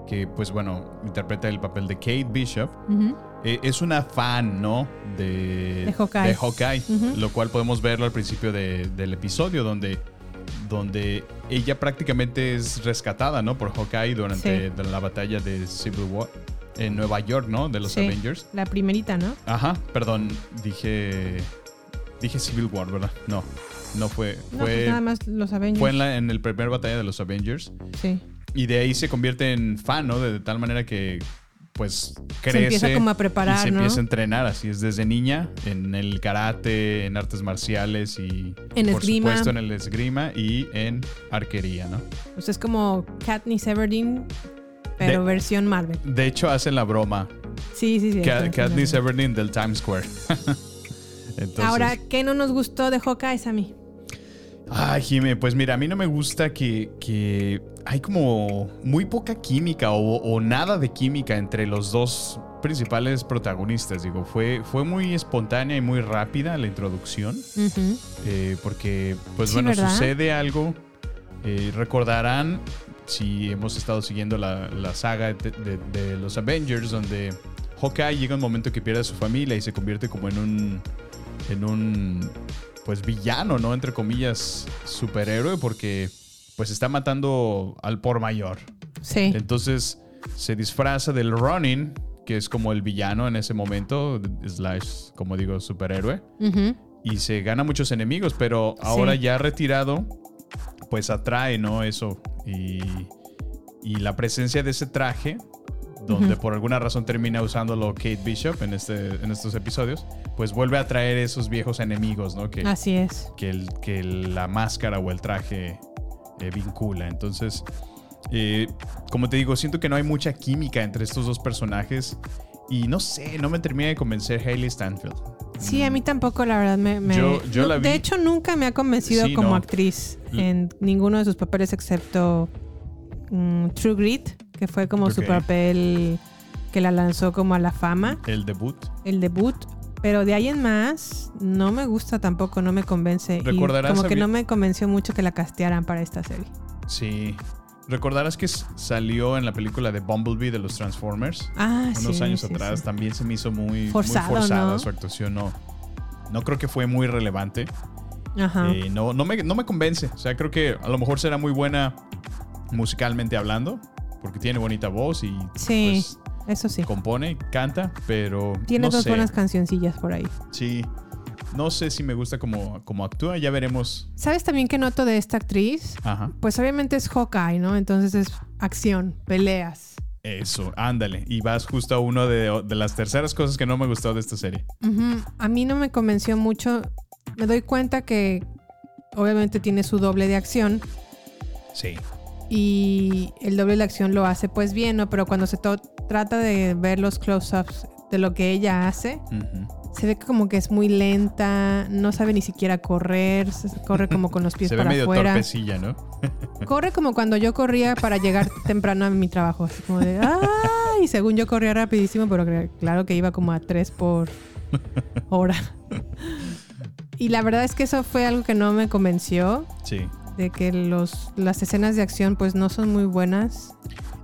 que pues bueno, interpreta el papel de Kate Bishop. Eh, es una fan, ¿no? De, De Hawkeye. de Hawkeye, Ujú. lo cual podemos verlo al principio de- del episodio, donde, donde ella prácticamente es rescatada, ¿no? Por Hawkeye durante Sí. la batalla de Civil War en Nueva York, ¿no? De los Sí, Avengers. La primerita, ¿no? Ajá, perdón, dije dije Civil War, ¿verdad? No, no fue No, fue pues nada más los Avengers. fue en la en el primer batalla de los Avengers Sí. y de ahí se convierte en fan, ¿no? De, tal manera que pues crece Se empieza como a preparar, y se ¿no? empieza a entrenar, así es desde niña en el karate, en artes marciales y En por esgrima. supuesto en el esgrima y en arquería, ¿no? Pues es como Katniss Everdeen, pero De- versión Marvel. De hecho hacen la broma Sí, sí, sí. Katniss. Everdeen del Times Square. Entonces, Ahora, ¿qué no nos gustó de Hawkeye a mí? Ay, Jime, pues mira, a mí no me gusta que, que hay como muy poca química o, o nada de química entre los dos principales protagonistas. Digo, fue, fue muy espontánea y muy rápida la introducción. Eh, porque, pues Sí, bueno, ¿verdad? sucede algo. eh, recordarán, si hemos estado siguiendo la, la saga de, de- de los Avengers, donde Hawkeye llega un momento que pierde a su familia y se convierte como en un. en un. Pues villano, ¿no? Entre comillas, superhéroe, porque pues está matando al por mayor. Sí. Entonces se disfraza del Ronin, que es como el villano en ese momento, slash, como digo, superhéroe. Y se gana muchos enemigos, pero ahora Sí. ya retirado, pues atrae, ¿no? Eso. Y, y la presencia de ese traje, donde por alguna razón termina usándolo Kate Bishop en, este, en estos episodios, pues vuelve a traer esos viejos enemigos, ¿no? Que, Así es. que, el- que la máscara o el traje eh, vincula. Entonces, eh, como te digo, siento que no hay mucha química entre estos dos personajes. Y no sé, no me termina de convencer Hailey Stanfield. Sí, a mí tampoco, la verdad, me... me- Yo- yo no, la vi- De hecho, nunca me ha convencido Sí, como no. actriz en ninguno de sus papeles excepto mm, True Grit, que fue como su papel que la lanzó como a la fama, El debut. el debut. Pero de ahí en más, no me gusta tampoco, no me convence. Y como que no me convenció mucho que la castearan para esta serie. Sí. Recordarás que salió en la película de Bumblebee de los Transformers. Ah, Unos sí, años sí, atrás. sí. También se me hizo muy, muy forzada ¿no? su actuación. No, no creo que fue muy relevante. Ajá. Eh, no, no, me, no me convence. O sea, creo que a lo mejor será muy buena musicalmente hablando. Porque tiene bonita voz y sí, pues, eso sí. compone, canta, pero. Tiene no dos sé. buenas cancioncillas por ahí. Sí. No sé si me gusta como, como actúa. Ya veremos. ¿Sabes también qué noto de esta actriz? Ajá. Pues obviamente es Hawkeye, ¿no? Entonces es acción, peleas. Eso, ándale. Y vas justo a uno de, de las terceras cosas que no me gustó de esta serie. A mí no me convenció mucho. Me doy cuenta que obviamente tiene su doble de acción Sí. Y el doble de acción lo hace pues bien, ¿no? Pero cuando se to- trata de ver los close-ups de lo que ella hace, se ve como que es muy lenta, no sabe ni siquiera correr, se- corre como con los pies Se ve para medio afuera. torpecilla, ¿no? Corre como cuando yo corría para llegar temprano a mi trabajo, así como de ¡ay! Según yo corría rapidísimo, pero claro que iba como a 3 por hora. Y la verdad es que eso fue algo que no me convenció, Sí. De que los, las escenas de acción pues no son muy buenas.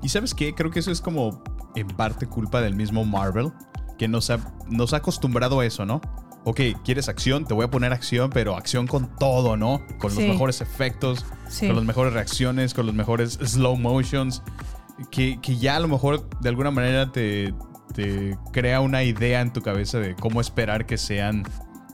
Y sabes qué? Creo que eso es como en parte culpa del mismo Marvel, que nos ha, nos ha acostumbrado a eso, ¿no? Ok, quieres acción, te voy a poner acción, pero acción con todo, ¿no? Con los Sí. mejores efectos, Sí. con las mejores reacciones, con los mejores slow motions, que, que ya a lo mejor de alguna manera te, te crea una idea en tu cabeza de cómo esperar que sean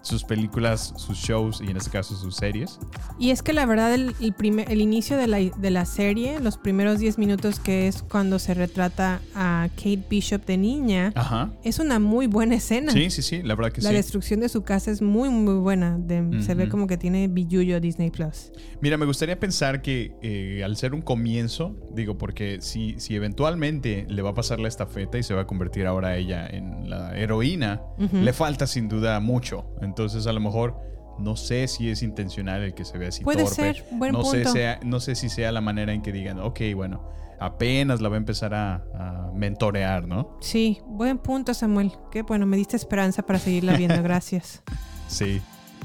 sus películas, sus shows y en este caso sus series. Y es que la verdad el, el, primer- el inicio de la, de la serie, los primeros 10 minutos que es cuando se retrata a Kate Bishop de niña, Ajá. es una muy buena escena. Sí, sí, sí, la verdad que La sí. destrucción de su casa es muy, muy buena. De- Se ve como que tiene billullo Disney Plus. Mira, me gustaría pensar que eh, al ser un comienzo, digo, porque si, si eventualmente le va a pasar la estafeta y se va a convertir ahora ella en la heroína, Ujú. le falta sin duda mucho. Entonces, a lo mejor no sé si es intencional el que se vea así Puede torpe. ser, buen no, sé punto. sea- no sé si sea la manera en que digan, ok, bueno, apenas la va a empezar a, a mentorear, ¿no? Sí, buen punto, Samuel. Qué bueno, me diste esperanza para seguirla viendo. Gracias. Sí.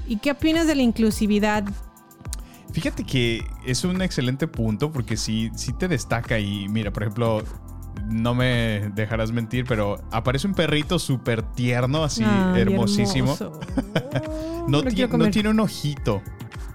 ¿Y qué opinas de la inclusividad? Fíjate que es un excelente punto porque sí, sí te destaca y mira, por ejemplo, no me dejarás mentir, pero aparece un perrito súper tierno, así hermosísimo. no, tiene un ojito.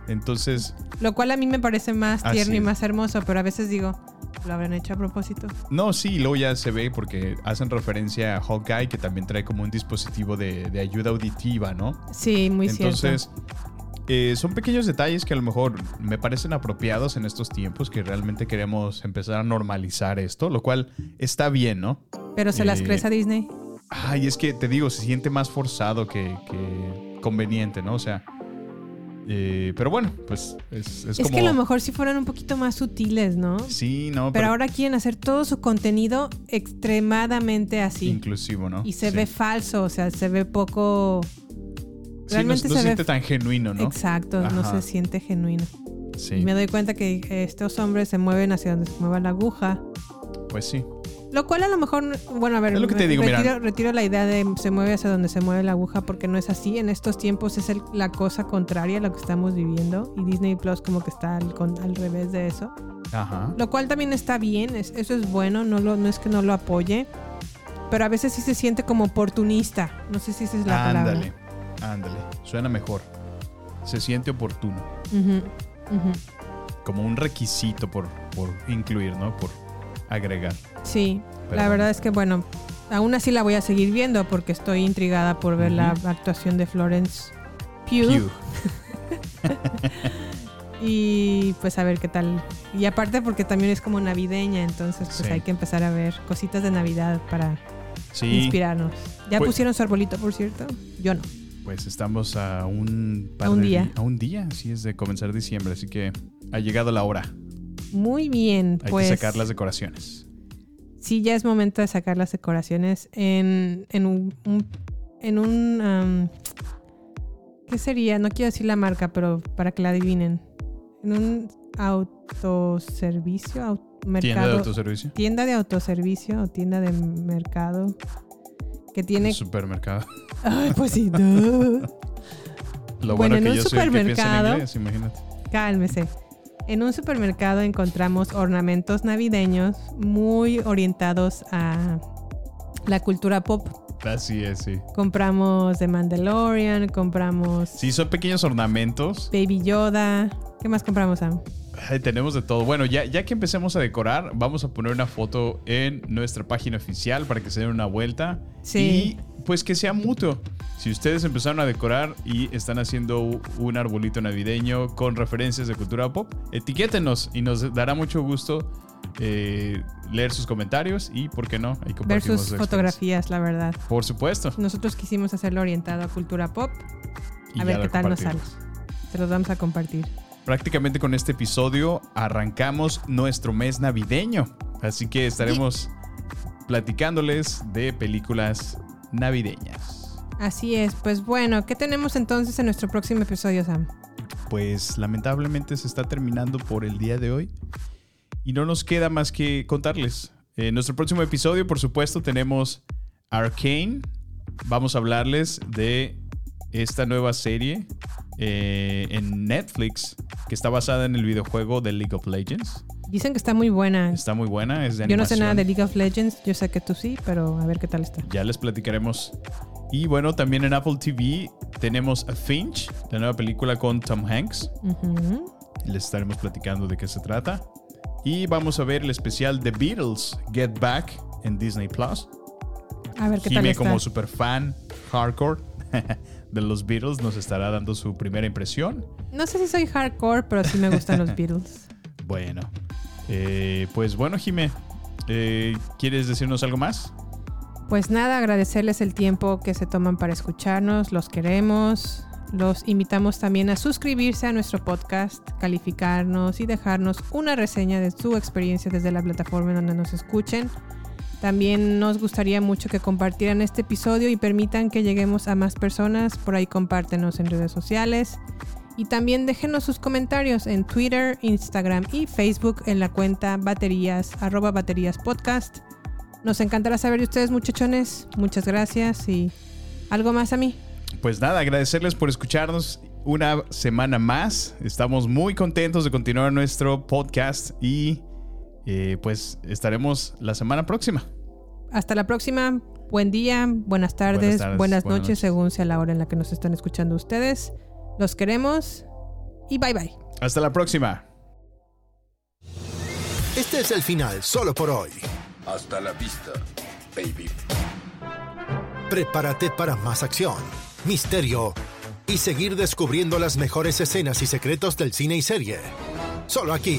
Entonces, Lo cual a mí me parece más Así tierno y más hermoso, pero a veces digo, ¿lo habrán hecho a propósito? no, sí, luego ya se ve porque hacen referencia a Hawkeye, que también trae como un dispositivo de, de ayuda auditiva, ¿no? Sí, muy Entonces, cierto. Eh, son pequeños detalles que a lo mejor me parecen apropiados en estos tiempos, que realmente queremos empezar a normalizar esto, lo cual está bien, ¿no? Pero se las eh, crees a Disney. Ay, es que te digo, se siente más forzado que, que conveniente, ¿no? O sea, eh, pero bueno, pues es, es Es, como... que a lo mejor si fueran un poquito más sutiles, ¿no? Sí, no, Pero pero, ahora quieren hacer todo su contenido extremadamente así. inclusivo, ¿no? Y se Sí. ve falso, o sea, se ve poco... Sí, no, no se, ve siente tan genuino, ¿no? Exacto, no se siente genuino. Sí, Y me doy cuenta que estos hombres se mueven hacia donde se mueva la aguja. pues sí. Lo cual a lo mejor, bueno, a ver, Es lo que te digo, mira. retiro, retiro la idea de se mueve hacia donde se mueve la aguja porque no es así. En estos tiempos es el- la cosa contraria a lo que estamos viviendo y Disney Plus como que está al, con- al revés de eso. Ajá. Lo cual también está bien, es- eso es bueno, no, lo, no es que no lo apoye, pero a veces sí se siente como oportunista. No sé si esa es la palabra. Ándale. Suena mejor. Se siente oportuno. Como un requisito por, por incluir, ¿no? Por agregar. Sí, Pero la verdad es que bueno, aún así la voy a seguir viendo porque estoy intrigada por ver la actuación de Florence Pugh. Pugh. y pues a ver qué tal. Y aparte porque también es como navideña, entonces pues Sí. hay que empezar a ver cositas de Navidad para Sí. inspirarnos. ¿Ya Pues- pusieron su arbolito, por cierto? Yo no. Pues estamos a un par A un de día. A un día, sí, es de comenzar diciembre, así que ha llegado la hora. Muy bien, Hay pues que sacar las decoraciones. sí, ya es momento de sacar las decoraciones en, en un, un- en un ¿qué sería? No quiero decir la marca, pero para que la adivinen. En un autoservicio, au- mercado, ¿Tienda de autoservicio? tienda de autoservicio o tienda de mercado que tiene Supermercado. Ay, pues sí. Lo Bueno, bueno, en que un yo soy el que en supermercado- inglés. Cálmese. En un supermercado encontramos ornamentos navideños muy orientados a la cultura pop. Así es, sí. Compramos The Mandalorian, compramos Sí, son pequeños ornamentos. Baby Yoda. ¿Qué más compramos, Sam? Ay, tenemos de todo. Bueno, ya, ya que empecemos a decorar, vamos a poner una foto en nuestra página oficial para que se den una vuelta. Sí. Y pues que sea mutuo. Si ustedes empezaron a decorar y están haciendo un arbolito navideño con referencias de cultura pop, etiquétenos y nos dará mucho gusto eh, leer sus comentarios y, ¿por qué no? Ahí Ver sus fotografías, la verdad. Por supuesto. Nosotros quisimos hacerlo orientado a cultura pop. A ver qué tal nos sale. Se los vamos a compartir. Prácticamente con este episodio arrancamos nuestro mes navideño. Así que estaremos platicándoles de películas navideñas. Así es. Pues bueno, ¿qué tenemos entonces en nuestro próximo episodio, Sam? Pues lamentablemente se está terminando por el día de hoy. Y no nos queda más que contarles. En nuestro próximo episodio, por supuesto, tenemos Arcane. Vamos a hablarles de esta nueva serie eh, en Netflix que está basada en el videojuego de League of Legends. Dicen que está muy buena. Está muy buena, es de Yo no sé nada de League of Legends. Yo sé que tú sí, pero a ver qué tal está. Ya les platicaremos. Y bueno, también en Apple TV tenemos a Finch, la nueva película con Tom Hanks. Ujú. Les estaremos platicando de qué se trata. Y vamos a ver el especial The Beatles Get Back en Disney Plus. A ver qué tal está. como super fan hardcore de los Beatles, nos estará dando su primera impresión. No sé si soy hardcore, pero sí me gustan los Beatles. Bueno, eh, pues bueno, Jime, eh, ¿quieres decirnos algo más? Pues nada, agradecerles el tiempo que se toman para escucharnos, los queremos. Los invitamos también a suscribirse a nuestro podcast, calificarnos y dejarnos una reseña de su experiencia desde la plataforma en donde nos escuchen. También nos gustaría mucho que compartieran este episodio y permitan que lleguemos a más personas. Por ahí compártenos en redes sociales. Y también déjenos sus comentarios en Twitter, Instagram y Facebook en la cuenta baterías, arroba baterías podcast. Nos encantará saber de ustedes, muchachones. Muchas gracias y algo más a mí. Pues nada, agradecerles por escucharnos una semana más. Estamos muy contentos de continuar nuestro podcast y eh, pues estaremos la semana próxima. Hasta la próxima. Buen día, buenas tardes, buenas, tardes, buenas noches, noches. según sea la hora en la que nos están escuchando ustedes. Los queremos y bye bye. Hasta la próxima. Este es el final solo por hoy. Hasta la vista, baby. Prepárate para más acción, misterio y seguir descubriendo las mejores escenas y secretos del cine y serie. Solo aquí.